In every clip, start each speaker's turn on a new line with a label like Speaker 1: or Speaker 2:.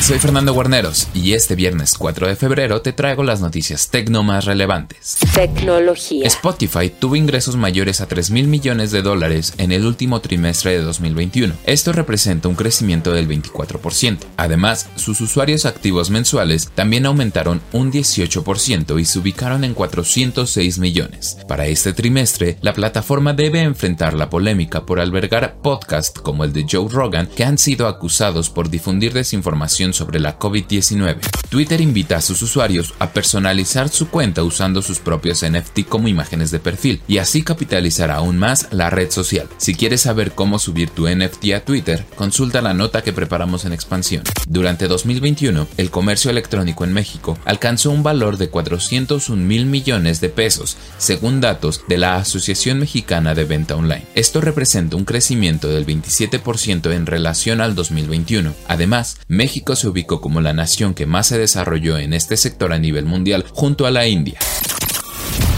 Speaker 1: Soy Fernando Guarneros y este viernes 4 de febrero te traigo las noticias tecno más relevantes.
Speaker 2: Tecnología.
Speaker 1: Spotify tuvo ingresos mayores a 3 mil millones de dólares en el último trimestre de 2021. Esto representa un crecimiento del 24%. Además, sus usuarios activos mensuales también aumentaron un 18% y se ubicaron en 406 millones. Para este trimestre, la plataforma debe enfrentar la polémica por albergar podcasts como el de Joe Rogan que han sido acusados por difundir desinformación sobre la COVID-19. Twitter invita a sus usuarios a personalizar su cuenta usando sus propios NFT como imágenes de perfil y así capitalizar aún más la red social. Si quieres saber cómo subir tu NFT a Twitter, consulta la nota que preparamos en expansión. Durante 2021, el comercio electrónico en México alcanzó un valor de 401 mil millones de pesos, según datos de la Asociación Mexicana de Venta Online. Esto representa un crecimiento del 27% en relación al 2021. Además, México se ubicó como la nación que más se desarrolló en este sector a nivel mundial junto a la India.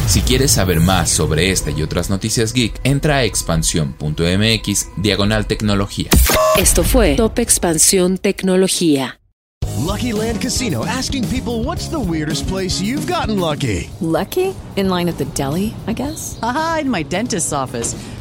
Speaker 1: Si quieres saber más sobre esta y otras noticias geek, entra a expansión.mx diagonal tecnología.
Speaker 2: Esto fue Top Expansión Tecnología.
Speaker 3: Lucky Land Casino asking people what's the weirdest place you've gotten lucky.
Speaker 4: Lucky? In line at the deli, I guess.
Speaker 5: Aha, in my dentist's office.